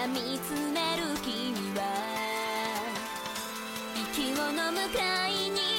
が見つめる君は。息をの向かいに